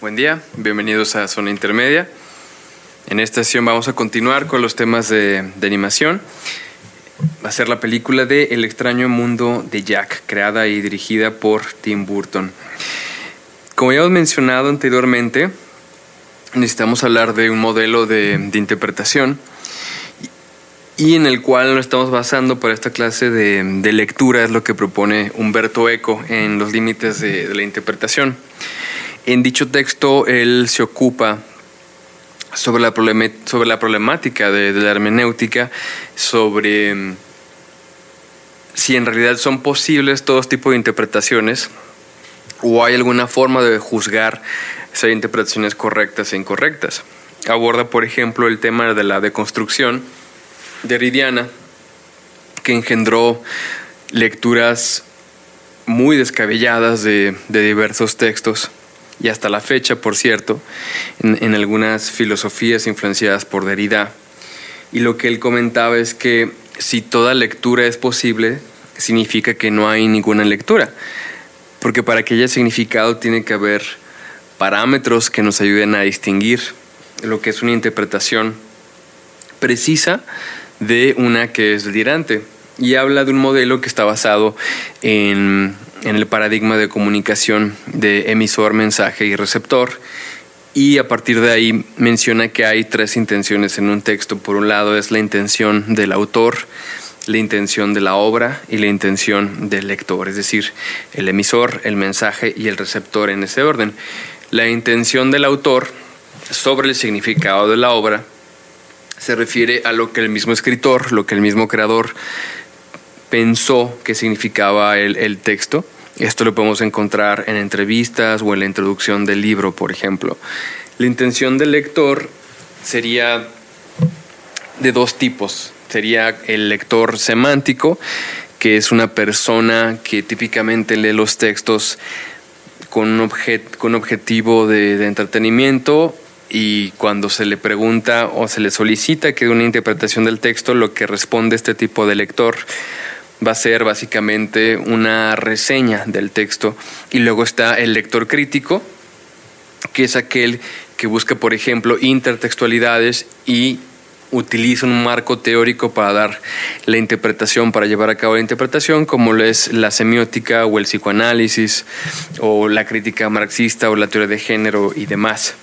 Buen día, bienvenidos a Zona Intermedia. En esta sesión vamos a continuar con los temas de, animación. Va a ser la película de El extraño mundo de Jack, creada y dirigida por Tim Burton. Como ya hemos mencionado anteriormente, necesitamos hablar de un modelo de, interpretación y en el cual nos estamos basando para esta clase de, lectura, es lo que propone Humberto Eco en los límites de la interpretación. En dicho texto, él se ocupa sobre la, sobre la problemática de, la hermenéutica, sobre mm, si en realidad son posibles todos tipos de interpretaciones o hay alguna forma de juzgar si hay interpretaciones correctas e incorrectas. Aborda, por ejemplo, el tema de la deconstrucción derridiana, que engendró lecturas muy descabelladas de diversos textos y hasta la fecha, por cierto, en, algunas filosofías influenciadas por Derrida. Y lo que él comentaba es que si toda lectura es posible, significa que no hay ninguna lectura, porque para que haya significado tiene que haber parámetros que nos ayuden a distinguir lo que es una interpretación precisa de una que es delirante. Y habla de un modelo que está basado en en el paradigma de comunicación de emisor, mensaje y receptor. Y a partir de ahí menciona que hay tres intenciones en un texto. Por un lado es la intención del autor, la intención de la obra y la intención del lector, es decir, el emisor, el mensaje y el receptor en ese orden. La intención del autor sobre el significado de la obra se refiere a lo que el mismo escritor, lo que el mismo creador pensó que significaba el, texto. Esto lo podemos encontrar en entrevistas o en la introducción del libro, por ejemplo. La intención del lector sería de dos tipos. Sería el lector semántico, que es una persona que típicamente lee los textos con un, con objetivo de, de entretenimiento y cuando se le pregunta o se le solicita que dé una interpretación del texto, lo que responde este tipo de lector va a ser básicamente una reseña del texto. Y luego está el lector crítico, que es aquel que busca, por ejemplo, intertextualidades y utiliza un marco teórico para dar la interpretación, para llevar a cabo la interpretación, como lo es la semiótica o el psicoanálisis o la crítica marxista o la teoría de género y demás.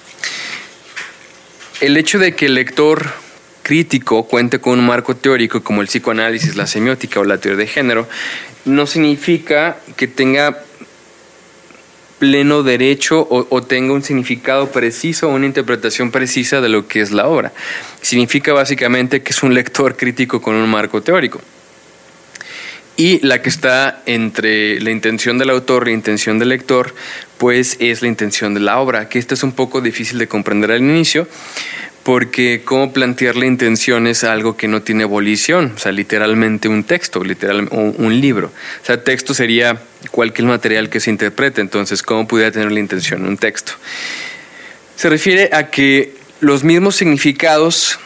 El hecho de que el lector crítico cuente con un marco teórico como el psicoanálisis, la semiótica o la teoría de género, no significa que tenga pleno derecho o, tenga un significado preciso o una interpretación precisa de lo que es la obra. Significa básicamente que es un lector crítico con un marco teórico. Y la que está entre la intención del autor y la intención del lector, pues es la intención de la obra, que esto es un poco difícil de comprender al inicio, porque cómo plantear la intención es algo que no tiene abolición, o sea, literalmente un texto, literal, un libro. O sea, texto sería cualquier material que se interprete, entonces, ¿cómo pudiera tener la intención un texto? Se refiere a que los mismos significados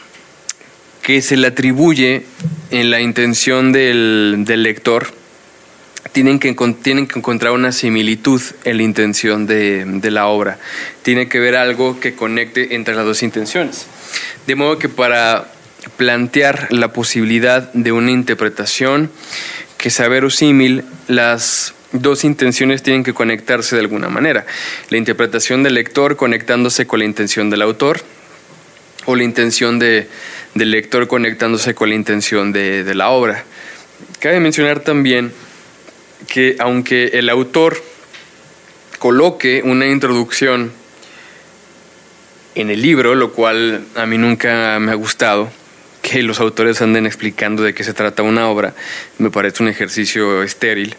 que se le atribuye en la intención del, del lector tienen que, tienen que encontrar una similitud en la intención de, de, la obra. Tiene que ver algo que conecte entre las dos intenciones. De modo que para plantear la posibilidad de una interpretación que sea verosímil, las dos intenciones tienen que conectarse de alguna manera. La interpretación del lector conectándose con la intención del autor o la intención de, del lector conectándose con la intención de, de la obra. Cabe mencionar también que aunque el autor coloque una introducción en el libro, lo cual a mí nunca me ha gustado, que los autores anden explicando de qué se trata una obra, me parece un ejercicio estéril.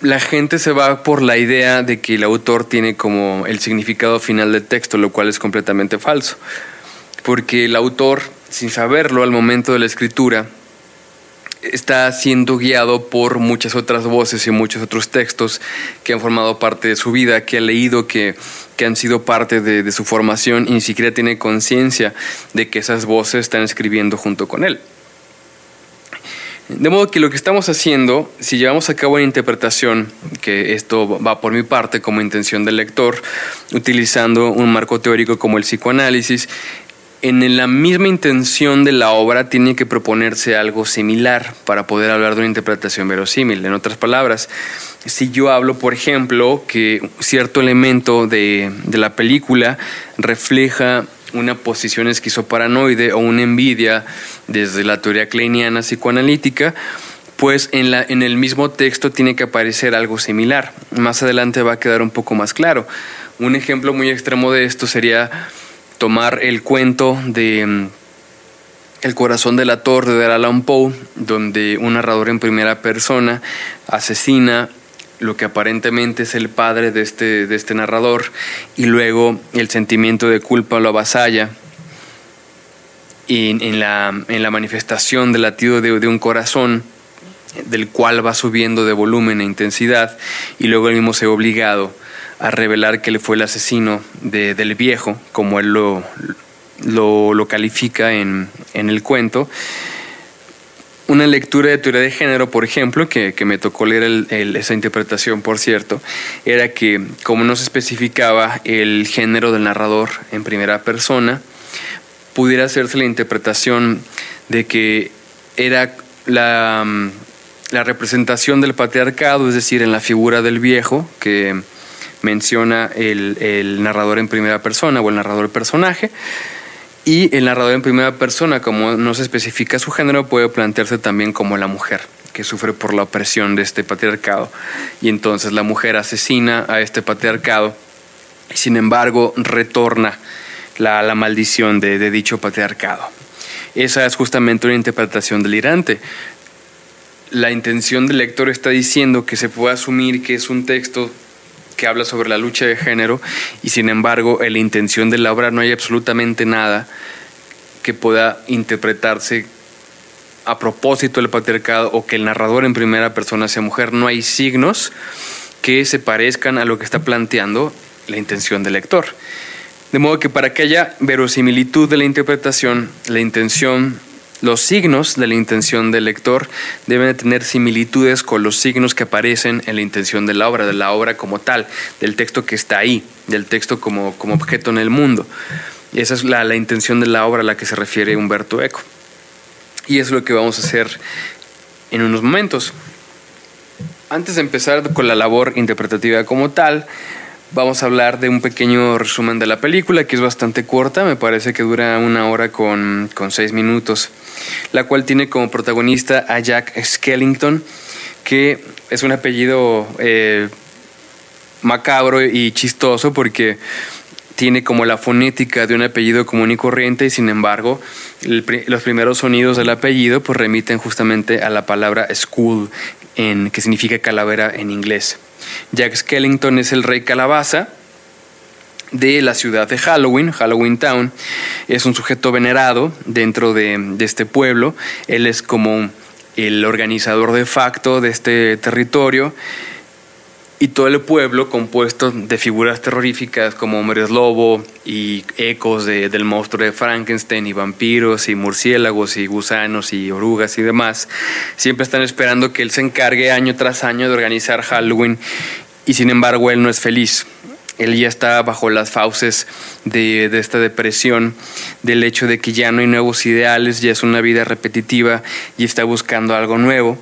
La gente se va por la idea de que el autor tiene como el significado final del texto, lo cual es completamente falso, porque el autor, sin saberlo al momento de la escritura, está siendo guiado por muchas otras voces y muchos otros textos que han formado parte de su vida, que ha leído, que, que han sido parte de, de su formación y ni siquiera tiene conciencia de que esas voces están escribiendo junto con él. De modo que lo que estamos haciendo, si llevamos a cabo una interpretación, que esto va por mi parte como intención del lector, utilizando un marco teórico como el psicoanálisis, en la misma intención de la obra tiene que proponerse algo similar para poder hablar de una interpretación verosímil. En otras palabras, si yo hablo, por ejemplo, que cierto elemento de, de la película refleja una posición esquizoparanoide o una envidia desde la teoría kleiniana psicoanalítica, pues en, la, en el mismo texto tiene que aparecer algo similar. Más adelante va a quedar un poco más claro. Un ejemplo muy extremo de esto sería tomar el cuento de mm, El corazón de la torre de Allan Poe, donde un narrador en primera persona asesina lo que aparentemente es el padre de este, de este narrador, y luego el sentimiento de culpa lo avasalla. Y en, la, en la manifestación del latido de, un corazón, del cual va subiendo de volumen e intensidad, y luego él mismo se ve obligado a revelar que él fue el asesino de, del viejo, como él lo, lo, califica en, en el cuento. Una lectura de teoría de género, por ejemplo, que, me tocó leer esa interpretación, por cierto, era que como no se especificaba el género del narrador en primera persona, pudiera hacerse la interpretación de que era la, la representación del patriarcado, es decir, en la figura del viejo, que menciona el, el narrador en primera persona o el narrador personaje, y el narrador en primera persona, como no se especifica su género, puede plantearse también como la mujer que sufre por la opresión de este patriarcado. Y entonces la mujer asesina a este patriarcado sin embargo retorna la, la maldición de, de dicho patriarcado. Esa es justamente una interpretación delirante. La intención del lector está diciendo que se puede asumir que es un texto que habla sobre la lucha de género y sin embargo en la intención de la obra no hay absolutamente nada que pueda interpretarse a propósito del patriarcado o que el narrador en primera persona sea mujer. No hay signos que se parezcan a lo que está planteando la intención del lector. De modo que para que haya verosimilitud de la interpretación, la intención los signos de la intención del lector deben tener similitudes con los signos que aparecen en la intención de la obra, de la obra como tal, del texto que está ahí, del texto como, como objeto en el mundo. Esa es la, la intención de la obra a la que se refiere Humberto Eco. Y es lo que vamos a hacer en unos momentos. Antes de empezar con la labor interpretativa como tal, vamos a hablar de un pequeño resumen de la película, que es bastante corta, me parece que dura una hora con, con seis minutos, la cual tiene como protagonista a Jack Skellington, que es un apellido eh, macabro y chistoso porque tiene como la fonética de un apellido común y corriente y sin embargo los primeros sonidos del apellido pues remiten justamente a la palabra school, en, que significa calavera en inglés. Jack Skellington es el rey calabaza de la ciudad de Halloween, Halloween Town. Es un sujeto venerado dentro de, de este pueblo. Él es como el organizador de facto de este territorio y todo el pueblo compuesto de figuras terroríficas como hombres lobo y ecos de, del monstruo de Frankenstein y vampiros y murciélagos y gusanos y orugas y demás, siempre están esperando que él se encargue año tras año de organizar Halloween y sin embargo él no es feliz. Él ya está bajo las fauces de, de esta depresión, del hecho de que ya no hay nuevos ideales, ya es una vida repetitiva y está buscando algo nuevo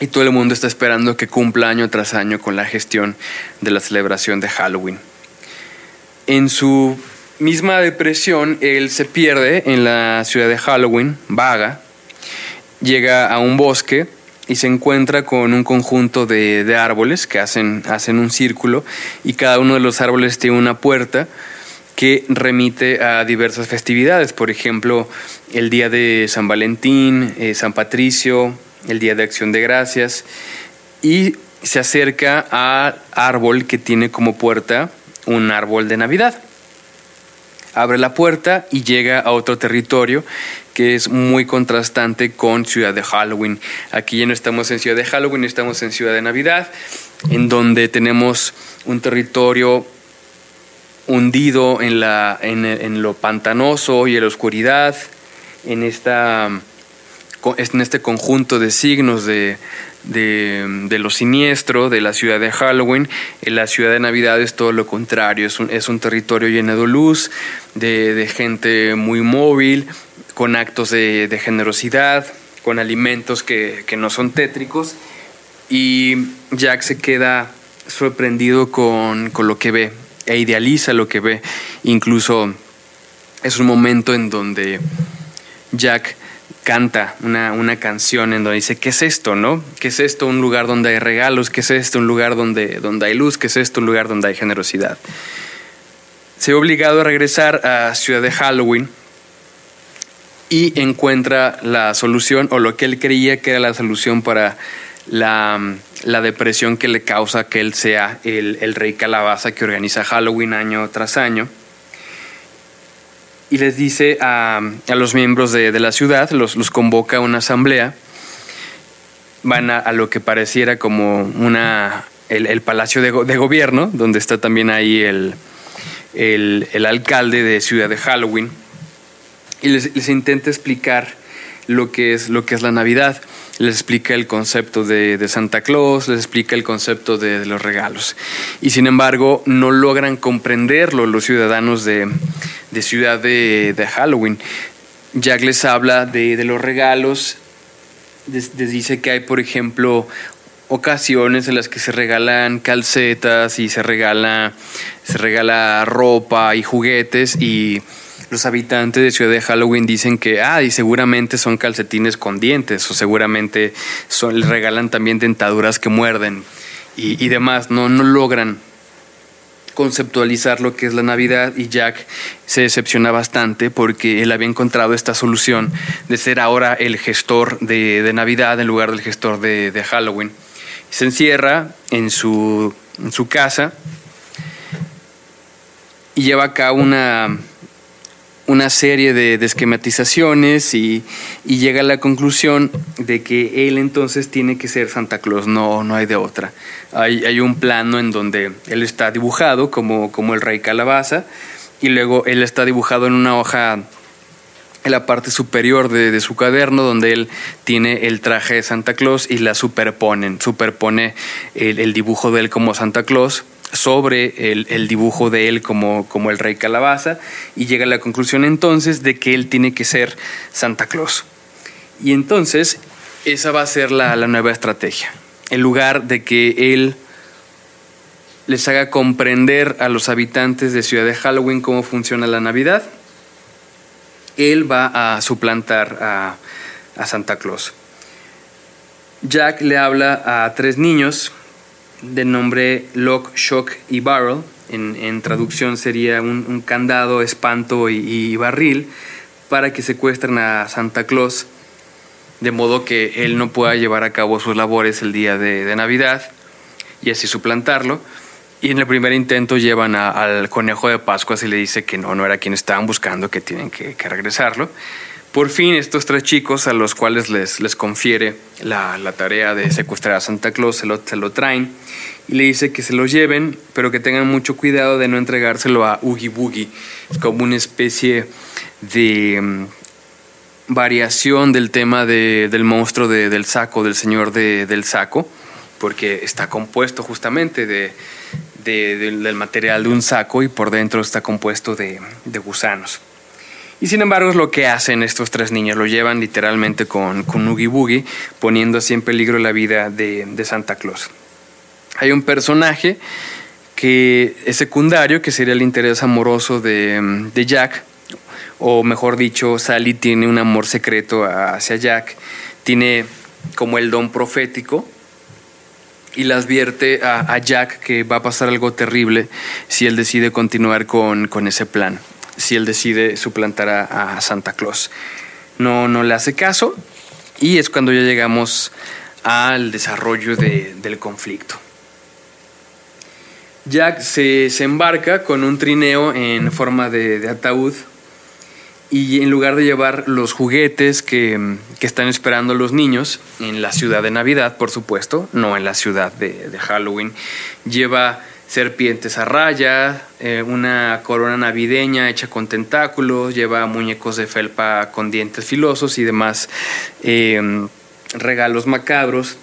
y todo el mundo está esperando que cumpla año tras año con la gestión de la celebración de Halloween. En su misma depresión, él se pierde en la ciudad de Halloween, vaga, llega a un bosque y se encuentra con un conjunto de, árboles que hacen, hacen un círculo y cada uno de los árboles tiene una puerta que remite a diversas festividades, por ejemplo, el día de San Valentín, eh, San Patricio, el Día de Acción de Gracias, y se acerca al árbol que tiene como puerta un árbol de Navidad. Abre la puerta y llega a otro territorio que es muy contrastante con Ciudad de Halloween. Aquí ya no estamos en Ciudad de Halloween, estamos en Ciudad de Navidad, en donde tenemos un territorio hundido en, la, en, en lo pantanoso y en la oscuridad, en esta en este conjunto de signos de, de, lo siniestro de la ciudad de Halloween. En la ciudad de Navidad es todo lo contrario, es un, es un territorio lleno de luz, de, gente muy móvil, con actos de, generosidad, con alimentos que, que, no son tétricos. Y Jack se queda sorprendido con, con lo que ve e idealiza lo que ve. Incluso es un momento en donde Jack canta una, una, canción en donde dice, ¿qué es esto, no? ¿Qué es esto? Un lugar donde hay regalos, ¿qué es esto? Un lugar donde, donde hay luz, ¿qué es esto? Un lugar donde hay generosidad. Se ve obligado a regresar a Ciudad de Halloween y encuentra la solución o lo que él creía que era la solución para la, la depresión que le causa que él sea el, el rey calabaza que organiza Halloween año tras año y les dice a, los miembros de, la ciudad, los, los, convoca a una asamblea, van a, lo que pareciera como una, el, palacio de, gobierno, donde está también ahí el, el, alcalde de Ciudad de Halloween, y les, les intenta explicar lo que es, lo que es la Navidad les explica el concepto de, Santa Claus, les explica el concepto de, los regalos. Y sin embargo, no logran comprenderlo los ciudadanos de, Ciudad de, Halloween. Jack les habla de, los regalos, les, dice que hay, por ejemplo, ocasiones en las que se regalan calcetas y se regala, se regala ropa y juguetes y los habitantes de Ciudad de Halloween dicen que, ah, y seguramente son calcetines con dientes, o seguramente son, les regalan también dentaduras que muerden y, demás. No, no logran conceptualizar lo que es la Navidad y Jack se decepciona bastante porque él había encontrado esta solución de ser ahora el gestor de, Navidad en lugar del gestor de, Halloween. Se encierra en su, en su casa y lleva a cabo una una serie de, esquematizaciones y, llega a la conclusión de que él entonces tiene que ser Santa Claus, no, no hay de otra. Hay, hay un plano en donde él está dibujado como, como el rey calabaza y luego él está dibujado en una hoja en la parte superior de, su cuaderno donde él tiene el traje de Santa Claus y la superponen, superpone el, el dibujo de él como Santa Claus sobre el, dibujo de él como, como, el rey calabaza y llega a la conclusión entonces de que él tiene que ser Santa Claus. Y entonces esa va a ser la, nueva estrategia. En lugar de que él les haga comprender a los habitantes de Ciudad de Halloween cómo funciona la Navidad, él va a suplantar a, a Santa Claus. Jack le habla a tres niños de nombre Lock, Shock y Barrel. En, traducción sería un, candado, espanto y, barril para que secuestren a Santa Claus de modo que él no pueda llevar a cabo sus labores el día de, Navidad y así suplantarlo. Y en el primer intento llevan al conejo de Pascua y le dice que no, no era quien estaban buscando, que tienen que regresarlo. Por fin estos tres chicos a los cuales les, les confiere la, tarea de secuestrar a Santa Claus se lo, se lo traen y le dice que se lo lleven, pero que tengan mucho cuidado de no entregárselo a Oogie Boogie. Es como una especie de mm, variación del tema del monstruo del saco, del señor del saco, porque está compuesto justamente de, del material de un saco y por dentro está compuesto de gusanos. Y sin embargo es lo que hacen estos tres niños, lo llevan literalmente con, con Oogie Boogie, poniendo así en peligro la vida de, Santa Claus. Hay un personaje que es secundario, que sería el interés amoroso de, de Jack, o mejor dicho, Sally tiene un amor secreto hacia Jack, tiene como el don profético y le advierte a, Jack que va a pasar algo terrible si él decide continuar con, con ese plan si él decide suplantar a, Santa Claus. No, no le hace caso y es cuando ya llegamos al desarrollo del conflicto. Jack se, embarca con un trineo en forma de, ataúd y en lugar de llevar los juguetes que, están esperando los niños en la ciudad de Navidad, por supuesto, no en la ciudad de, de Halloween, lleva serpientes a raya, eh, una corona navideña hecha con tentáculos, lleva muñecos de felpa con dientes filosos y demás em, regalos macabros.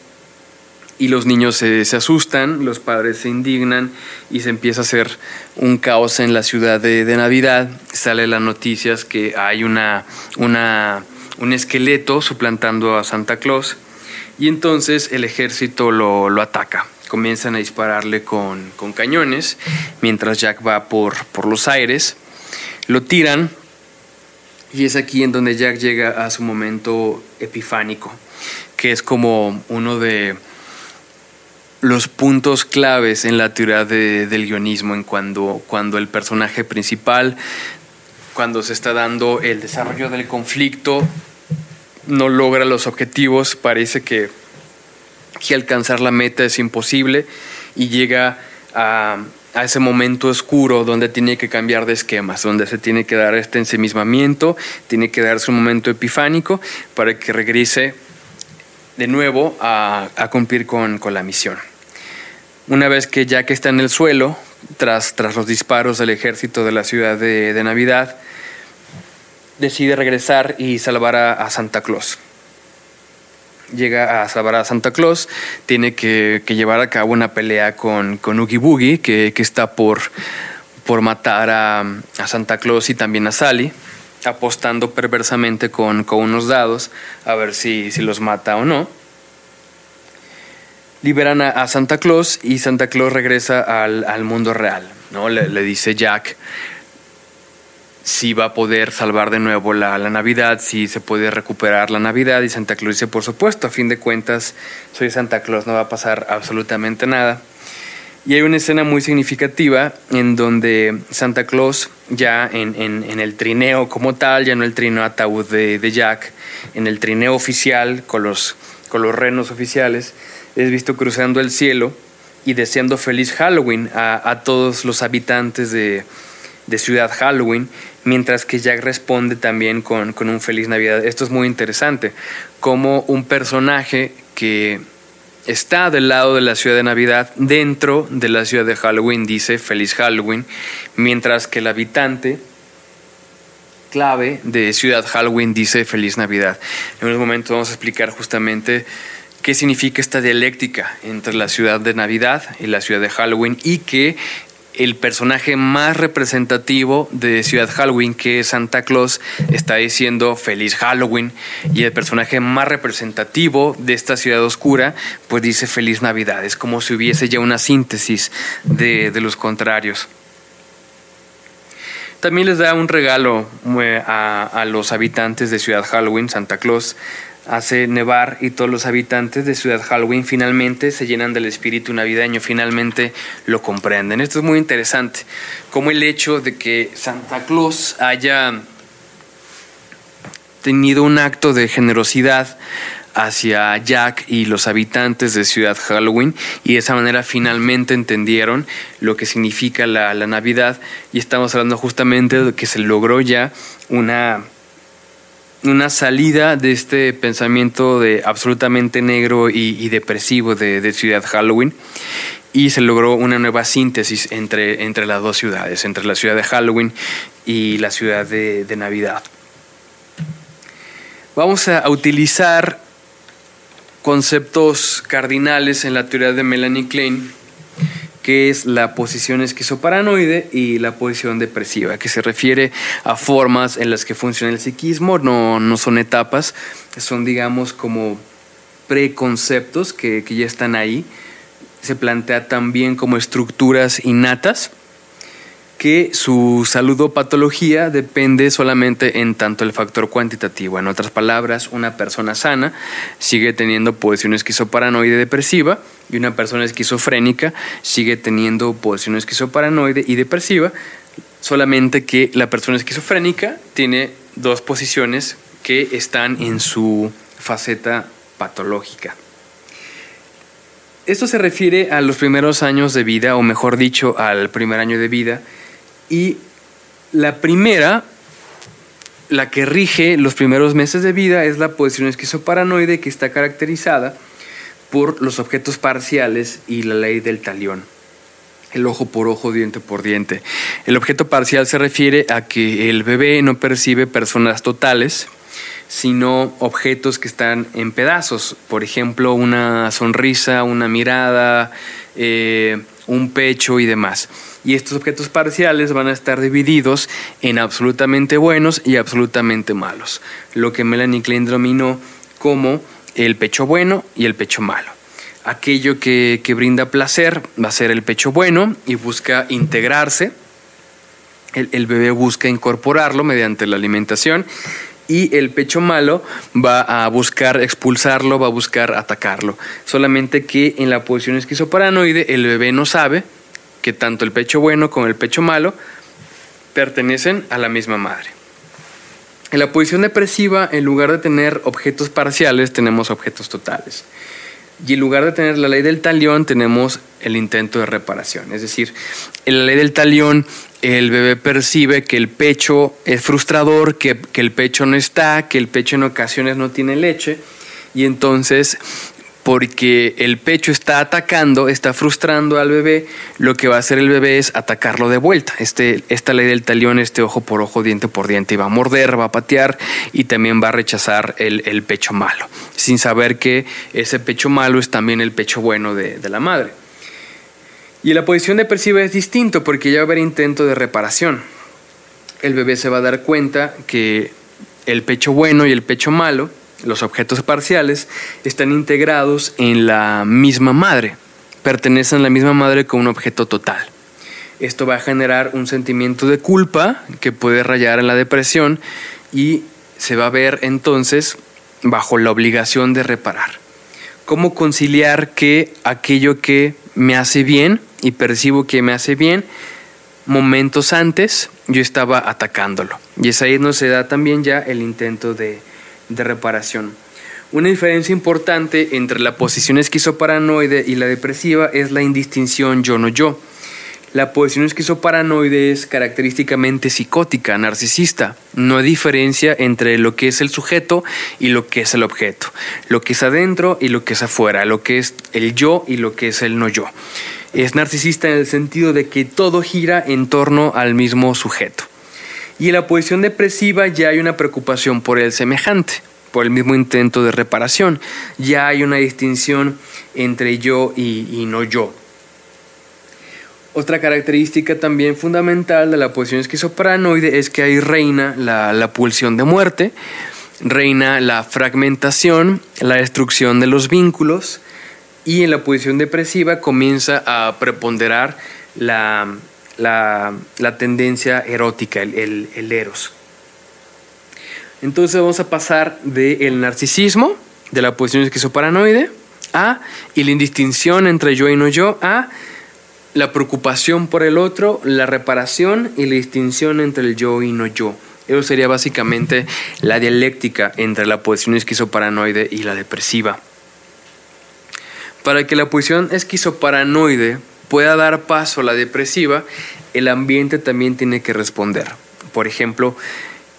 Y los niños se, asustan, los padres se indignan y se empieza a hacer un caos en la ciudad de, Navidad. Sale las noticias que hay una, una, un esqueleto suplantando a Santa Claus y entonces el ejército lo, lo ataca comienzan a dispararle con, cañones mientras Jack va por, por los aires. Lo tiran y es aquí en donde Jack llega a su momento epifánico, que es como uno de los puntos claves en la teoría del guionismo, en cuando, cuando el personaje principal, cuando se está dando el desarrollo del conflicto, no logra los objetivos, parece que que alcanzar la meta es imposible y llega a, ese momento oscuro donde tiene que cambiar de esquemas, donde se tiene que dar este ensimismamiento, tiene que darse un momento epifánico para que regrese de nuevo a, cumplir con, la misión. Una vez que ya que está en el suelo, tras, tras los disparos del ejército de la ciudad de, Navidad, decide regresar y salvar a Santa Claus llega a salvar a Santa Claus, tiene que, llevar a cabo una pelea con, con Oogie Boogie, que, está por, por matar a, Santa Claus y también a Sally, apostando perversamente con, unos dados a ver si, si, los mata o no. Liberan a, Santa Claus y Santa Claus regresa al, mundo real. ¿no? Le dice Jack, si va a poder salvar de nuevo la, Navidad, si se puede recuperar la Navidad. Y Santa Claus dice, por supuesto, a fin de cuentas, soy Santa Claus, no va a pasar absolutamente nada. Y hay una escena muy significativa en donde Santa Claus, ya en, el trineo como tal, ya no el trineo ataúd de, Jack, en el trineo oficial con los, con los renos oficiales, es visto cruzando el cielo y deseando feliz Halloween a, todos los habitantes de, de Ciudad Halloween mientras que Jack responde también con, un feliz Navidad. Esto es muy interesante, como un personaje que está del lado de la ciudad de Navidad, dentro de la ciudad de Halloween, dice feliz Halloween, mientras que el habitante clave de Ciudad Halloween dice feliz Navidad. En unos momentos vamos a explicar justamente qué significa esta dialéctica entre la ciudad de Navidad y la ciudad de Halloween y que el personaje más representativo de Ciudad Halloween, que es Santa Claus, está diciendo feliz Halloween. Y el personaje más representativo de esta ciudad oscura, pues dice feliz Navidad. Es como si hubiese ya una síntesis de, los contrarios. También les da un regalo eh, a, a los habitantes de Ciudad Halloween, Santa Claus, hace nevar y todos los habitantes de Ciudad Halloween finalmente se llenan del espíritu navideño, finalmente lo comprenden. Esto es muy interesante, como el hecho de que Santa Claus haya tenido un acto de generosidad hacia Jack y los habitantes de Ciudad Halloween y de esa manera finalmente entendieron lo que significa la, la Navidad y estamos hablando justamente de que se logró ya una una salida de este pensamiento de absolutamente negro y, depresivo de, Ciudad Halloween y se logró una nueva síntesis entre, entre las dos ciudades, entre la ciudad de Halloween y la ciudad de, Navidad. Vamos a utilizar conceptos cardinales en la teoría de Melanie Klein que es la posición esquizoparanoide y la posición depresiva, que se refiere a formas en las que funciona el psiquismo, no, no son etapas, son digamos como preconceptos que, que ya están ahí. Se plantea también como estructuras innatas que su salud o patología depende solamente en tanto el factor cuantitativo. En otras palabras, una persona sana sigue teniendo posición esquizoparanoide depresiva y una persona esquizofrénica sigue teniendo posición esquizoparanoide y depresiva, solamente que la persona esquizofrénica tiene dos posiciones que están en su faceta patológica. Esto se refiere a los primeros años de vida, o mejor dicho, al primer año de vida, y la primera, la que rige los primeros meses de vida, es la posición esquizoparanoide que está caracterizada por los objetos parciales y la ley del talión. el ojo por ojo, diente por diente. El objeto parcial se refiere a que el bebé no percibe personas totales, sino objetos que están en pedazos. Por ejemplo, una sonrisa, una mirada, eh, un pecho y demás. Y estos objetos parciales van a estar divididos en absolutamente buenos y absolutamente malos. Lo que Melanie Klein denominó como el pecho bueno y el pecho malo. Aquello que, brinda placer va a ser el pecho bueno y busca integrarse. El, bebé busca incorporarlo mediante la alimentación y el pecho malo va a buscar expulsarlo, va a buscar atacarlo. Solamente que en la posición esquizoparanoide el bebé no sabe que tanto el pecho bueno como el pecho malo pertenecen a la misma madre. En la posición depresiva, en lugar de tener objetos parciales, tenemos objetos totales. Y en lugar de tener la ley del talión, tenemos el intento de reparación. Es decir, en la ley del talión, el bebé percibe que el pecho es frustrador, que, que el pecho no está, que el pecho en ocasiones no tiene leche. Y entonces porque el pecho está atacando, está frustrando al bebé, lo que va a hacer el bebé es atacarlo de vuelta. Este, esta ley del talión, este ojo por ojo, diente por diente, va a morder, va a patear y también va a rechazar el, pecho malo, sin saber que ese pecho malo es también el pecho bueno de, de la madre. Y la posición depresiva es distinto porque ya va a haber intento de reparación. El bebé se va a dar cuenta que el pecho bueno y el pecho malo los objetos parciales están integrados en la misma madre, pertenecen a la misma madre con un objeto total. Esto va a generar un sentimiento de culpa que puede rayar en la depresión y se va a ver entonces bajo la obligación de reparar. ¿Cómo conciliar que aquello que me hace bien y percibo que me hace bien, momentos antes yo estaba atacándolo? Y es ahí donde se da también ya el intento de, de reparación. Una diferencia importante entre la posición esquizoparanoide y la depresiva es la indistinción yo no yo. La posición esquizoparanoide es característicamente psicótica, narcisista. No hay diferencia entre lo que es el sujeto y lo que es el objeto, lo que es adentro y lo que es afuera, lo que es el yo y lo que es el no yo. Es narcisista en el sentido de que todo gira en torno al mismo sujeto. Y en la posición depresiva ya hay una preocupación por el semejante, por el mismo intento de reparación. Ya hay una distinción entre yo y, no yo. Otra característica también fundamental de la posición esquizoparanoide es que ahí reina la, la, pulsión de muerte, reina la fragmentación, la destrucción de los vínculos y en la posición depresiva comienza a preponderar la, la, tendencia erótica, el, el, eros. Entonces vamos a pasar del narcisismo, de la posición esquizoparanoide, a, y la indistinción entre yo y no yo, a la preocupación por el otro, la reparación y la distinción entre el yo y no yo. Eso sería básicamente la dialéctica entre la posición esquizoparanoide y la depresiva. Para que la posición esquizoparanoide pueda dar paso a la depresiva, el ambiente también tiene que responder. Por ejemplo,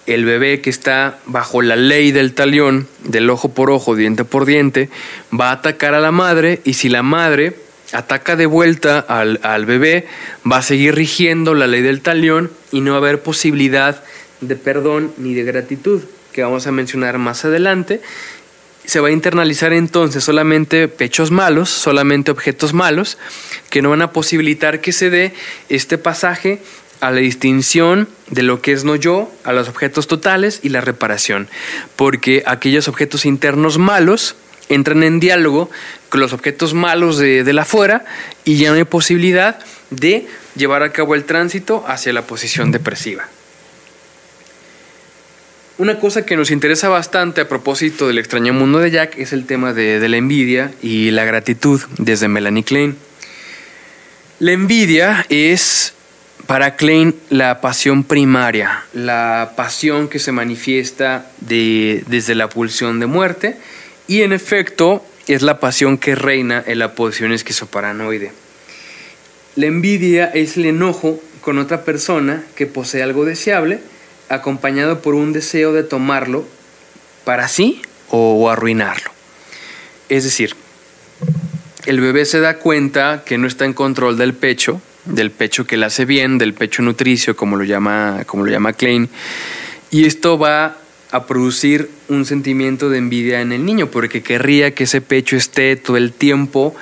el bebé que está bajo la ley del talión, del ojo por ojo, diente por diente, va a atacar a la madre y si la madre ataca de vuelta al, al, bebé, va a seguir rigiendo la ley del talión y no va a haber posibilidad de perdón ni de gratitud, que vamos a mencionar más adelante, se va a internalizar entonces solamente pechos malos, solamente objetos malos, que no van a posibilitar que se dé este pasaje a la distinción de lo que es no yo, a los objetos totales y la reparación, porque aquellos objetos internos malos entran en diálogo con los objetos malos de, de la fuera y ya no hay posibilidad de llevar a cabo el tránsito hacia la posición depresiva. Una cosa que nos interesa bastante a propósito del extraño mundo de Jack es el tema de, la envidia y la gratitud desde Melanie Klein. La envidia es para Klein la pasión primaria, la pasión que se manifiesta desde la pulsión de muerte y en efecto es la pasión que reina en la posición esquizoparanoide. La envidia es el enojo con otra persona que posee algo deseable acompañado por un deseo de tomarlo para sí o arruinarlo. Es decir, el bebé se da cuenta que no está en control del pecho del pecho que le hace bien, del pecho nutricio, como lo llama, como lo llama Klein. Y esto va a producir un sentimiento de envidia en el niño, porque querría que ese pecho esté todo el tiempo,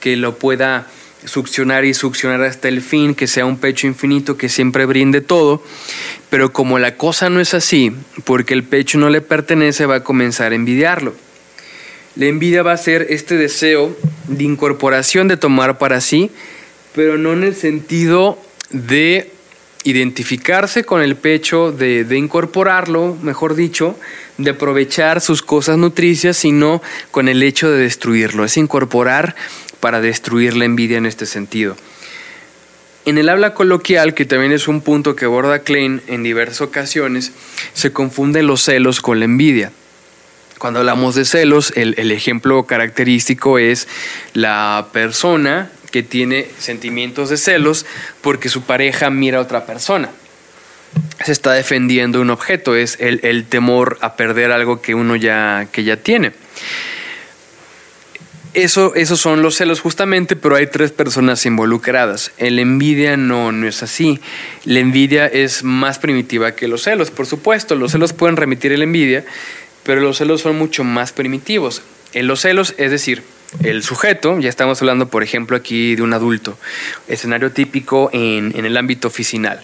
que lo pueda succionar y succionar hasta el fin, que sea un pecho infinito que siempre brinde todo, pero como la cosa no es así, porque el pecho no le pertenece, va a comenzar a envidiarlo. La envidia va a ser este deseo de incorporación, de tomar para sí, pero no en el sentido de identificarse con el pecho, de, de, incorporarlo, mejor dicho, de aprovechar sus cosas nutricias, sino con el hecho de destruirlo. Es incorporar para destruir la envidia en este sentido. En el habla coloquial, que también es un punto que aborda Klein en diversas ocasiones, se confunden los celos con la envidia. Cuando hablamos de celos, el, ejemplo característico es la persona que tiene sentimientos de celos porque su pareja mira a otra persona. Se está defendiendo un objeto, es el, el temor a perder algo que uno ya, que ya tiene. Eso, esos son los celos justamente, pero hay tres personas involucradas. El envidia no, no es así. La envidia es más primitiva que los celos, por supuesto. Los celos pueden remitir a la envidia, pero los celos son mucho más primitivos. En los celos, es decir, el sujeto, ya estamos hablando, por ejemplo, aquí de un adulto, escenario típico en, en el ámbito oficinal.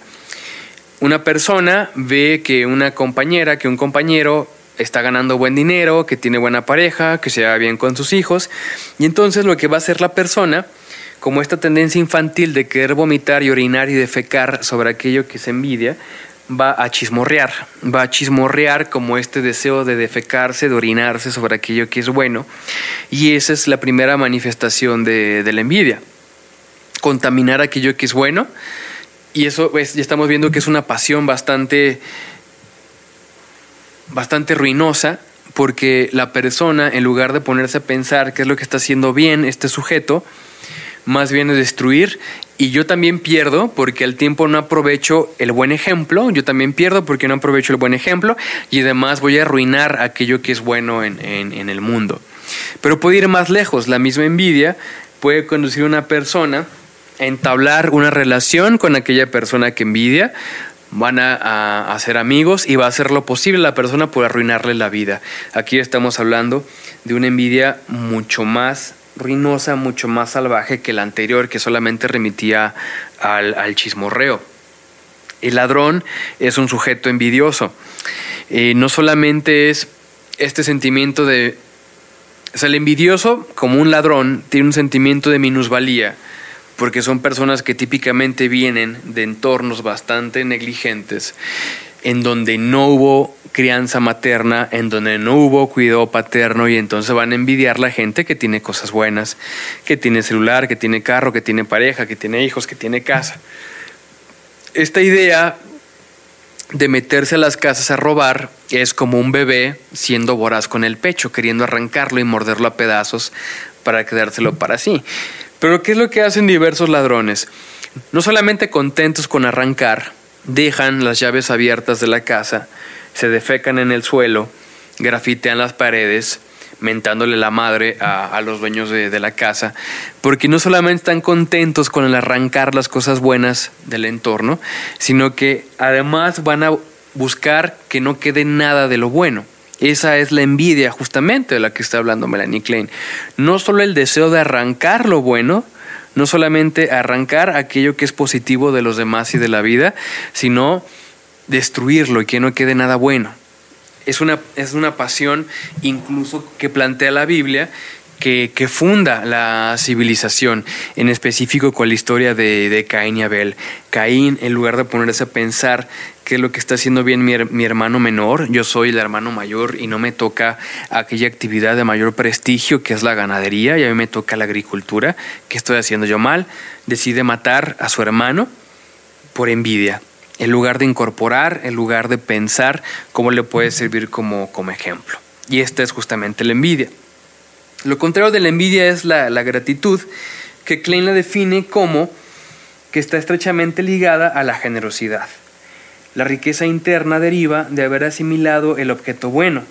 Una persona ve que una compañera, que un compañero está ganando buen dinero, que tiene buena pareja, que se va bien con sus hijos. Y entonces lo que va a hacer la persona, como esta tendencia infantil de querer vomitar y orinar y defecar sobre aquello que se envidia, va a chismorrear, va a chismorrear como este deseo de defecarse, de orinarse sobre aquello que es bueno. Y esa es la primera manifestación de, la envidia. Contaminar aquello que es bueno. Y eso pues, ya estamos viendo que es una pasión bastante bastante ruinosa porque la persona, en lugar de ponerse a pensar qué es lo que está haciendo bien este sujeto, más bien es destruir. Y yo también pierdo porque al tiempo no aprovecho el buen ejemplo, yo también pierdo porque no aprovecho el buen ejemplo y además voy a arruinar aquello que es bueno en, en el mundo. Pero puede ir más lejos, la misma envidia puede conducir a una persona a entablar una relación con aquella persona que envidia van a, hacer amigos y va a hacer lo posible la persona por arruinarle la vida. Aquí estamos hablando de una envidia mucho más ruinosa, mucho más salvaje que la anterior, que solamente remitía al, chismorreo. El ladrón es un sujeto envidioso. Eh, no solamente es este sentimiento de... O sea, el envidioso, como un ladrón, tiene un sentimiento de minusvalía porque son personas que típicamente vienen de entornos bastante negligentes, en donde no hubo crianza materna, en donde no hubo cuidado paterno y entonces van a envidiar la gente que tiene cosas buenas, que tiene celular, que tiene carro, que tiene pareja, que tiene hijos, que tiene casa. Esta idea de meterse a las casas a robar es como un bebé siendo voraz con el pecho, queriendo arrancarlo y morderlo a pedazos para quedárselo para sí. Pero ¿qué es lo que hacen diversos ladrones? No solamente contentos con arrancar, dejan las llaves abiertas de la casa, se defecan en el suelo, grafitean las paredes, mentándole la madre a, los dueños de, la casa, porque no solamente están contentos con el arrancar las cosas buenas del entorno, sino que además van a buscar que no quede nada de lo bueno. Esa es la envidia justamente de la que está hablando Melanie Klein. No solo el deseo de arrancar lo bueno, no solamente arrancar aquello que es positivo de los demás y de la vida, sino destruirlo y que no quede nada bueno. Es una, es una pasión incluso que plantea la Biblia que, que, funda la civilización, en específico con la historia de, de, Caín y Abel. Caín, en lugar de ponerse a pensar qué es lo que está haciendo bien mi, mi, hermano menor, yo soy el hermano mayor y no me toca aquella actividad de mayor prestigio que es la ganadería y a mí me toca la agricultura, ¿qué estoy haciendo yo mal? Decide matar a su hermano por envidia. En lugar de incorporar, en lugar de pensar cómo le puede servir como, como ejemplo. Y esta es justamente la envidia. Lo contrario de la envidia es la, gratitud, que Klein la define como que está estrechamente ligada a la generosidad. La riqueza interna deriva de haber asimilado el objeto bueno,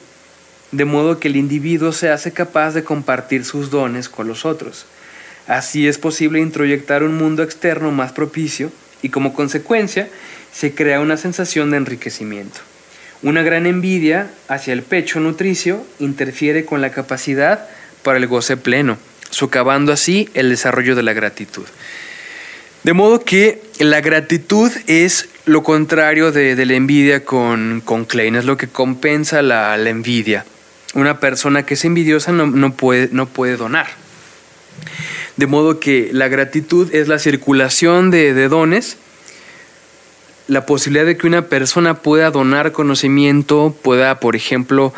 de modo que el individuo se hace capaz de compartir sus dones con los otros. Así es posible introyectar un mundo externo más propicio y como consecuencia se crea una sensación de enriquecimiento. Una gran envidia hacia el pecho nutricio interfiere con la capacidad para el goce pleno, socavando así el desarrollo de la gratitud. De modo que la gratitud es lo contrario de, la envidia con, con Klein, es lo que compensa la, envidia. Una persona que es envidiosa no, puede, no puede donar. De modo que la gratitud es la circulación de, de dones la posibilidad de que una persona pueda donar conocimiento, pueda, por ejemplo,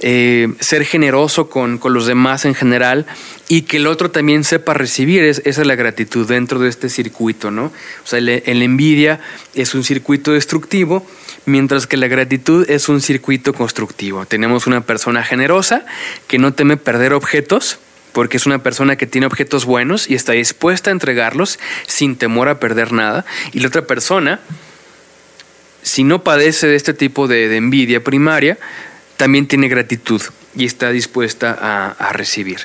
eh, ser generoso con, los demás en general y que el otro también sepa recibir, esa es la gratitud dentro de este circuito, ¿no? O sea, el, envidia es un circuito destructivo, mientras que la gratitud es un circuito constructivo. Tenemos una persona generosa que no teme perder objetos, porque es una persona que tiene objetos buenos y está dispuesta a entregarlos sin temor a perder nada, y la otra persona si no padece de este tipo de, envidia primaria, también tiene gratitud y está dispuesta a, recibir.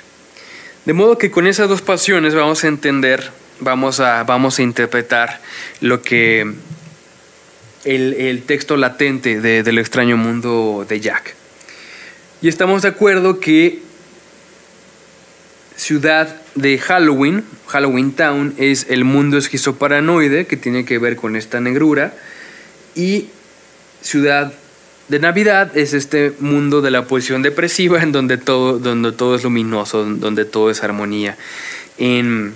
De modo que con esas dos pasiones vamos a entender, vamos a, vamos a interpretar lo que el, texto latente de, del extraño mundo de Jack. Y estamos de acuerdo que ciudad de Halloween, Halloween Town, es el mundo esquizoparanoide que tiene que ver con esta negrura y Ciudad de Navidad es este mundo de la posición depresiva en donde todo, donde todo es luminoso, donde todo es armonía. En,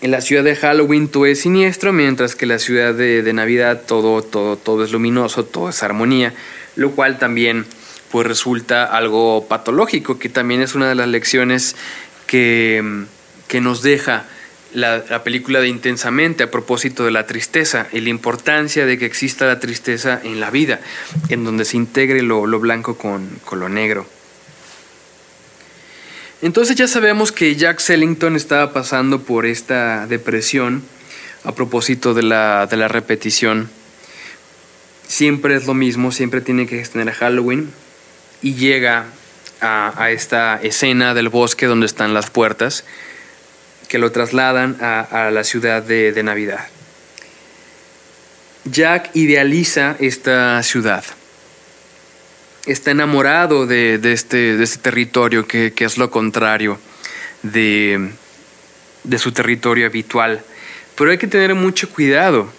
en la ciudad de Halloween todo es siniestro, mientras que la ciudad de, Navidad todo, todo, todo es luminoso, todo es armonía, lo cual también pues resulta algo patológico, que también es una de las lecciones que, que nos deja la, película de Intensamente a propósito de la tristeza y la importancia de que exista la tristeza en la vida, en donde se integre lo, blanco con, lo negro. Entonces ya sabemos que Jack Sellington estaba pasando por esta depresión a propósito de la, de la repetición. Siempre es lo mismo, siempre tiene que tener Halloween y llega a esta escena del bosque donde están las puertas que lo trasladan a, la ciudad de, Navidad. Jack idealiza esta ciudad. Está enamorado de, este, este, territorio que, es lo contrario de, de su territorio habitual. Pero hay que tener mucho cuidado,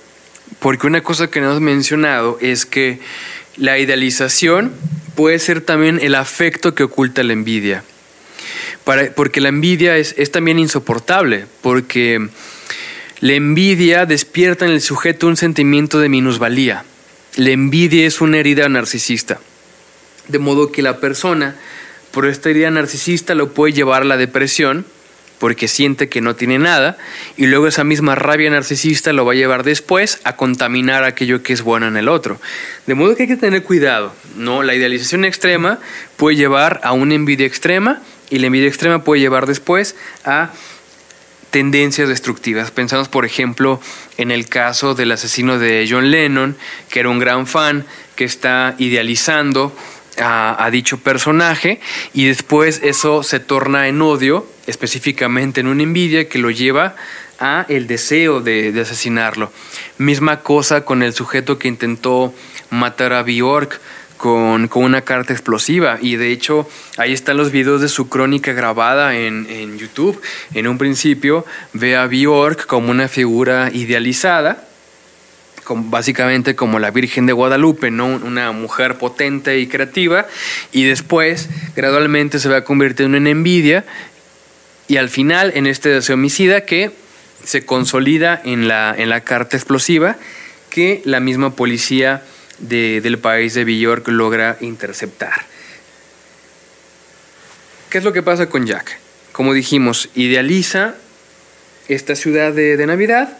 porque una cosa que no hemos mencionado es que la idealización puede ser también el afecto que oculta la envidia porque la envidia es, también insoportable, porque la envidia despierta en el sujeto un sentimiento de minusvalía. La envidia es una herida narcisista. De modo que la persona, por esta herida narcisista, lo puede llevar a la depresión, porque siente que no tiene nada, y luego esa misma rabia narcisista lo va a llevar después a contaminar aquello que es bueno en el otro. De modo que hay que tener cuidado, ¿no? La idealización extrema puede llevar a una envidia extrema y la envidia extrema puede llevar después a tendencias destructivas. Pensamos, por ejemplo, en el caso del asesino de John Lennon, que era un gran fan, que está idealizando a, dicho personaje y después eso se torna en odio, específicamente en una envidia que lo lleva a el deseo de, de asesinarlo. Misma cosa con el sujeto que intentó matar a Bjork con, una carta explosiva. Y de hecho, ahí están los videos de su crónica grabada en, YouTube. En un principio ve a Bjork como una figura idealizada, básicamente como la Virgen de Guadalupe, ¿no? una mujer potente y creativa, y después gradualmente se va convirtiendo en envidia y al final en este deseo homicida que se consolida en la, en la carta explosiva que la misma policía del país de Bjork logra interceptar. ¿Qué es lo que pasa con Jack? Como dijimos, idealiza esta ciudad de, Navidad,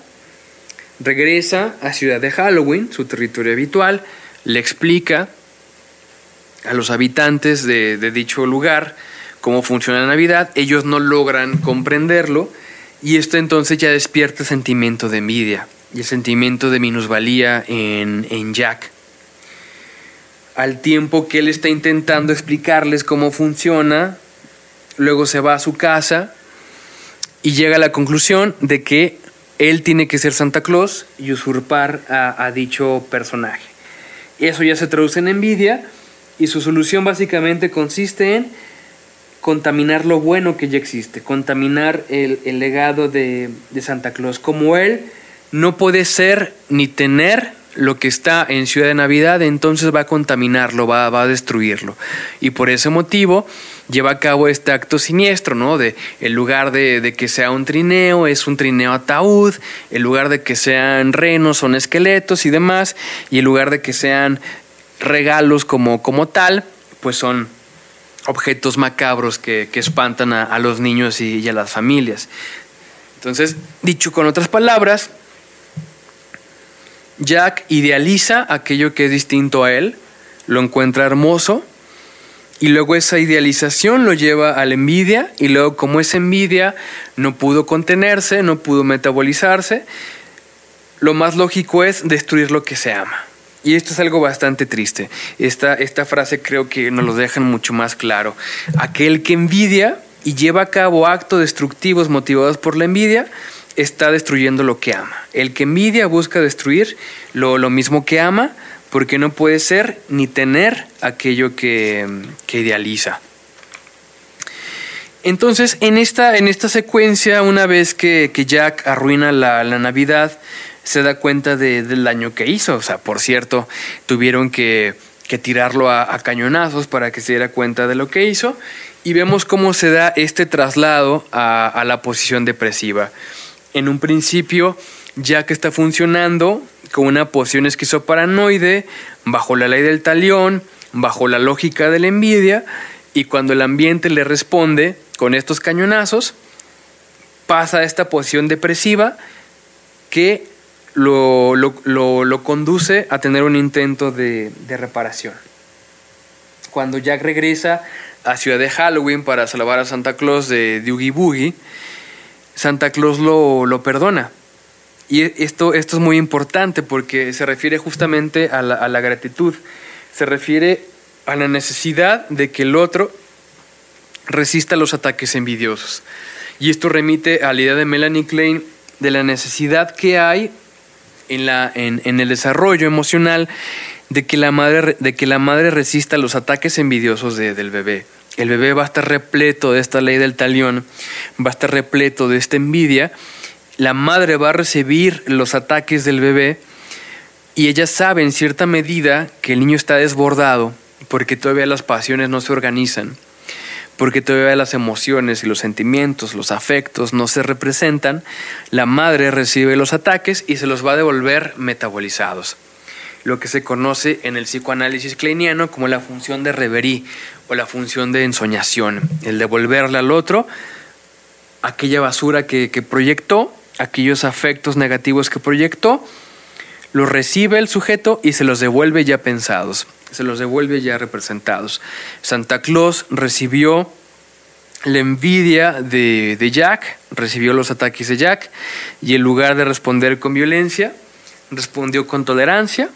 regresa a Ciudad de Halloween, su territorio habitual, le explica a los habitantes de, dicho lugar cómo funciona la Navidad, ellos no logran comprenderlo y esto entonces ya despierta sentimiento de envidia y el sentimiento de minusvalía en, en Jack al tiempo que él está intentando explicarles cómo funciona, luego se va a su casa y llega a la conclusión de que él tiene que ser Santa Claus y usurpar a, dicho personaje. Eso ya se traduce en envidia y su solución básicamente consiste en contaminar lo bueno que ya existe, contaminar el, legado de, Santa Claus. Como él no puede ser ni tener lo que está en Ciudad de Navidad, entonces va a contaminarlo, va, va, a destruirlo. Y por ese motivo lleva a cabo este acto siniestro, ¿no? De el lugar de, de, que sea un trineo, es un trineo ataúd, el lugar de que sean renos, son esqueletos y demás, y el lugar de que sean regalos como, como tal, pues son objetos macabros que, espantan a, los niños y, a las familias. Entonces, dicho con otras palabras, Jack idealiza aquello que es distinto a él, lo encuentra hermoso, y luego esa idealización lo lleva a la envidia, y luego como esa envidia no pudo contenerse, no pudo metabolizarse, lo más lógico es destruir lo que se ama. Y esto es algo bastante triste. Esta, esta frase creo que nos lo dejan mucho más claro. Aquel que envidia y lleva a cabo actos destructivos motivados por la envidia, está destruyendo lo que ama. El que envidia busca destruir lo, mismo que ama, porque no puede ser ni tener aquello que, idealiza. Entonces, en esta, en esta secuencia, una vez que, Jack arruina la, la Navidad, se da cuenta del daño que hizo. O sea, por cierto, tuvieron que, tirarlo a, cañonazos para que se diera cuenta de lo que hizo. Y vemos cómo se da este traslado a, la posición depresiva. En un principio, ya que está funcionando con una posición esquizoparanoide, bajo la ley del talión, bajo la lógica de la envidia, y cuando el ambiente le responde con estos cañonazos, pasa a esta posición depresiva que lo, lo, conduce a tener un intento de, reparación. Cuando Jack regresa a Ciudad de Halloween para salvar a Santa Claus de, Doogie Boogie, Santa Claus lo, perdona. Y esto, esto es muy importante porque se refiere justamente a la, a la gratitud. Se refiere a la necesidad de que el otro resista los ataques envidiosos. Y esto remite a la idea de Melanie Klein de la necesidad que hay en, la, en, en el desarrollo emocional de que, la madre, de que la madre resista los ataques envidiosos del bebé. El bebé va a estar repleto de esta ley del talión, va a estar repleto de esta envidia. La madre va a recibir los ataques del bebé y ella sabe en cierta medida que el niño está desbordado porque todavía las pasiones no se organizan porque todavía las emociones y los sentimientos, los afectos no se representan, la madre recibe los ataques y se los va a devolver metabolizados. Lo que se conoce en el psicoanálisis kleiniano como la función de reverie o la función de ensoñación, el devolverle al otro aquella basura que, que proyectó, aquellos afectos negativos que proyectó, los recibe el sujeto y se los devuelve ya pensados se los devuelve ya representados. Santa Claus recibió la envidia de, Jack, recibió los ataques de Jack y en lugar de responder con violencia, respondió con tolerancia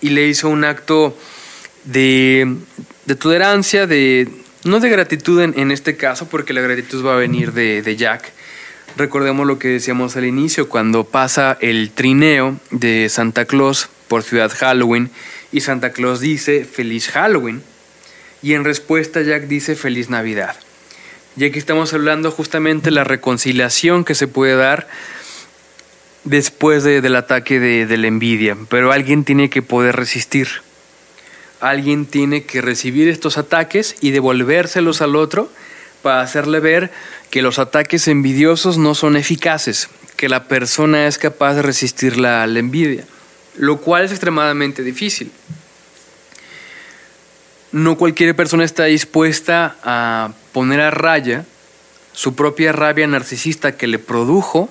y le hizo un acto de, tolerancia, de, no de gratitud en, este caso, porque la gratitud va a venir de, de Jack. Recordemos lo que decíamos al inicio, cuando pasa el trineo de Santa Claus por Ciudad Halloween y Santa Claus dice feliz Halloween y en respuesta Jack dice feliz Navidad. Y aquí estamos hablando justamente de la reconciliación que se puede dar después del ataque de, de la envidia, pero alguien tiene que poder resistir. Alguien tiene que recibir estos ataques y devolvérselos al otro para hacerle ver que los ataques envidiosos no son eficaces, que la persona es capaz de resistir la, la envidia lo cual es extremadamente difícil. No cualquier persona está dispuesta a poner a raya su propia rabia narcisista que le produjo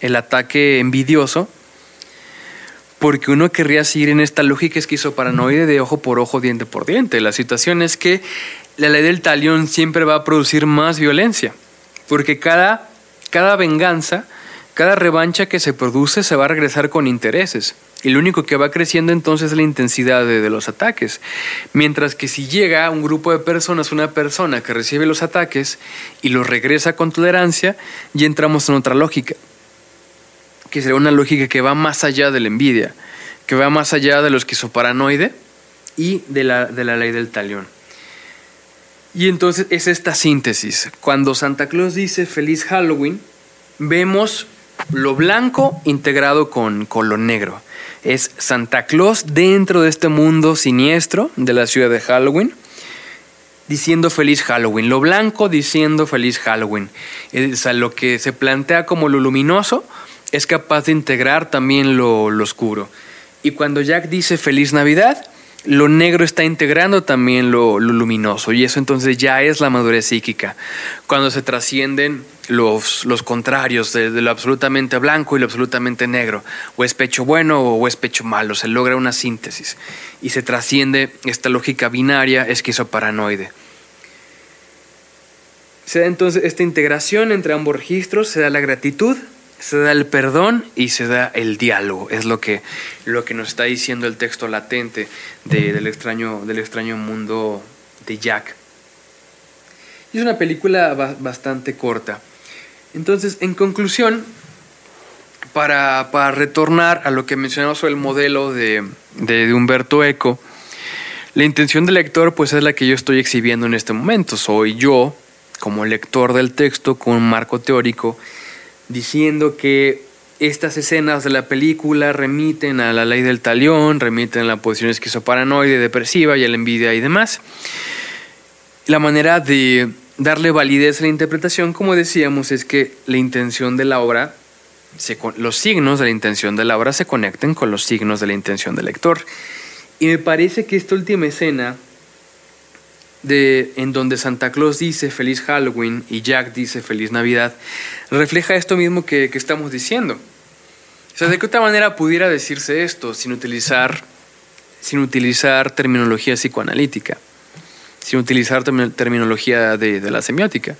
el ataque envidioso, porque uno querría seguir en esta lógica esquizoparanoide de ojo por ojo, diente por diente. La situación es que la ley del talión siempre va a producir más violencia, porque cada, cada venganza cada revancha que se produce se va a regresar con intereses. Y lo único que va creciendo entonces es la intensidad de, los ataques. Mientras que si llega un grupo de personas, una persona que recibe los ataques y los regresa con tolerancia, ya entramos en otra lógica. Que sería una lógica que va más allá de la envidia, que va más allá de lo esquizoparanoide y de la, de la ley del talión. Y entonces es esta síntesis. Cuando Santa Claus dice feliz Halloween, vemos lo blanco integrado con, con lo negro. Es Santa Claus dentro de este mundo siniestro de la ciudad de Halloween, diciendo feliz Halloween. Lo blanco diciendo feliz Halloween. Es lo que se plantea como lo luminoso es capaz de integrar también lo, oscuro. Y cuando Jack dice feliz Navidad, lo negro está integrando también lo, luminoso y eso entonces ya es la madurez psíquica. Cuando se trascienden los, los contrarios de, lo absolutamente blanco y lo absolutamente negro, o es pecho bueno o es pecho malo, se logra una síntesis y se trasciende esta lógica binaria esquizoparanoide. Se da entonces esta integración entre ambos registros, se da la gratitud, se da el perdón y se da el diálogo. Es lo que, lo que nos está diciendo el texto latente del, extraño, del extraño mundo de Jack. Y es una película bastante corta. Entonces, en conclusión, para, retornar a lo que mencionamos sobre el modelo de, de, Humberto Eco, la intención del lector pues es la que yo estoy exhibiendo en este momento. Soy yo, como lector del texto, con un marco teórico, diciendo que estas escenas de la película remiten a la ley del talión, remiten a la posición esquizoparanoide, depresiva y a la envidia y demás. La manera de darle validez a la interpretación, como decíamos, es que la intención de la obra, los signos de la intención de la obra se conecten con los signos de la intención del lector. Y me parece que esta última escena de, en donde Santa Claus dice feliz Halloween y Jack dice feliz Navidad, refleja esto mismo que, estamos diciendo. O sea, ¿de qué otra manera pudiera decirse esto sin utilizar, sin utilizar terminología psicoanalítica? Sin utilizar terminología de, de la semiótica.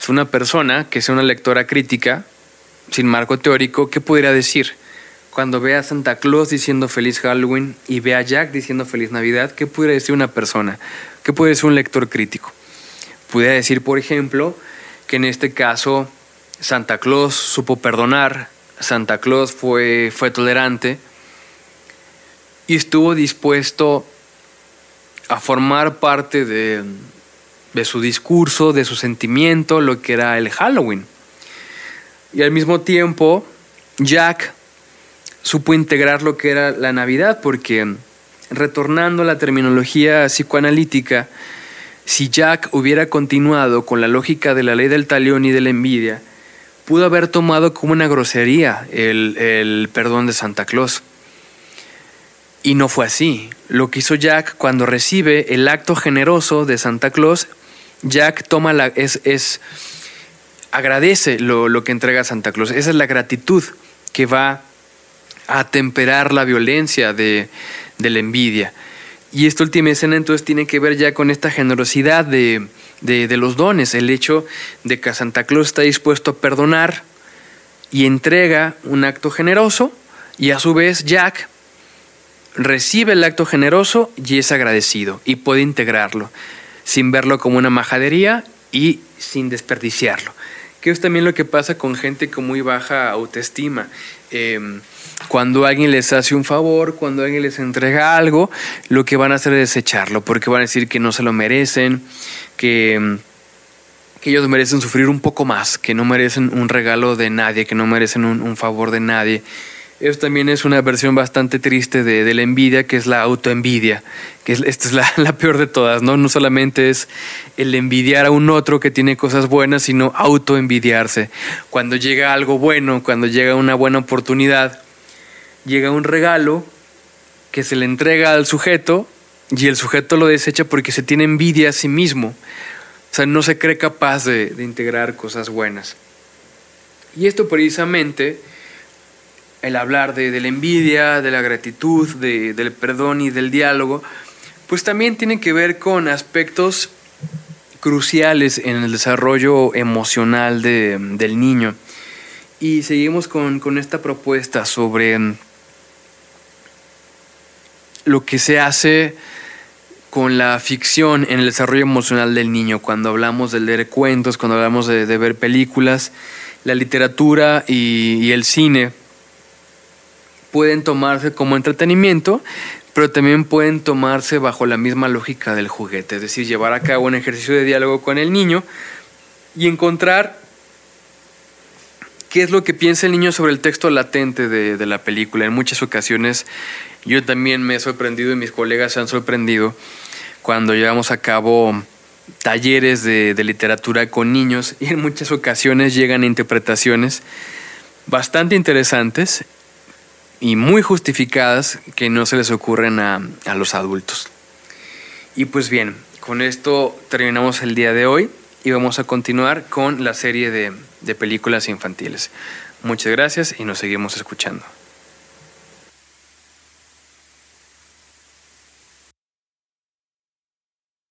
Es una persona que sea una lectora crítica, sin marco teórico, ¿qué pudiera decir? Cuando ve a Santa Claus diciendo feliz Halloween y ve a Jack diciendo feliz Navidad, ¿qué pudiera decir una persona? ¿Qué puede ser un lector crítico? Pudiera decir, por ejemplo, que en este caso Santa Claus supo perdonar, Santa Claus fue, fue tolerante y estuvo dispuesto a formar parte de, de su discurso, de su sentimiento, lo que era el Halloween. Y al mismo tiempo, Jack supo integrar lo que era la Navidad, porque retornando a la terminología psicoanalítica, si Jack hubiera continuado con la lógica de la ley del talión y de la envidia, pudo haber tomado como una grosería el, perdón de Santa Claus. Y no fue así. Lo que hizo Jack cuando recibe el acto generoso de Santa Claus, Jack toma la, es, es agradece lo, lo que entrega Santa Claus. Esa es la gratitud que va a temperar la violencia de, de la envidia. Y esta última escena entonces tiene que ver ya con esta generosidad de, de, los dones, el hecho de que Santa Claus está dispuesto a perdonar y entrega un acto generoso y a su vez Jack recibe el acto generoso y es agradecido y puede integrarlo sin verlo como una majadería y sin desperdiciarlo. Que es también lo que pasa con gente con muy baja autoestima. Em, cuando alguien les hace un favor, cuando alguien les entrega algo, lo que van a hacer es desecharlo, porque van a decir que no se lo merecen, que, ellos merecen sufrir un poco más, que no merecen un regalo de nadie, que no merecen un, favor de nadie. Eso también es una versión bastante triste de, la envidia, que es la autoenvidia, que esta es la, la, peor de todas, ¿no? No solamente es el envidiar a un otro que tiene cosas buenas, sino autoenvidiarse. Cuando llega algo bueno, cuando llega una buena oportunidad, llega un regalo que se le entrega al sujeto y el sujeto lo desecha porque se tiene envidia a sí mismo. O sea, no se cree capaz de, integrar cosas buenas. Y esto precisamente, el hablar de, la envidia, de la gratitud, del perdón y del diálogo, pues también tiene que ver con aspectos cruciales en el desarrollo emocional del niño. Y seguimos con, con esta propuesta sobre lo que se hace con la ficción en el desarrollo emocional del niño. Cuando hablamos de leer cuentos, cuando hablamos de, ver películas, la literatura y, el cine pueden tomarse como entretenimiento, pero también pueden tomarse bajo la misma lógica del juguete, es decir, llevar a cabo un ejercicio de diálogo con el niño y encontrar qué es lo que piensa el niño sobre el texto latente de, de la película. En muchas ocasiones yo también me he sorprendido y mis colegas se han sorprendido cuando llevamos a cabo talleres de, literatura con niños y en muchas ocasiones llegan interpretaciones bastante interesantes y muy justificadas que no se les ocurren a, los adultos. Y pues bien, con esto terminamos el día de hoy y vamos a continuar con la serie de películas infantiles. Muchas gracias y nos seguimos escuchando.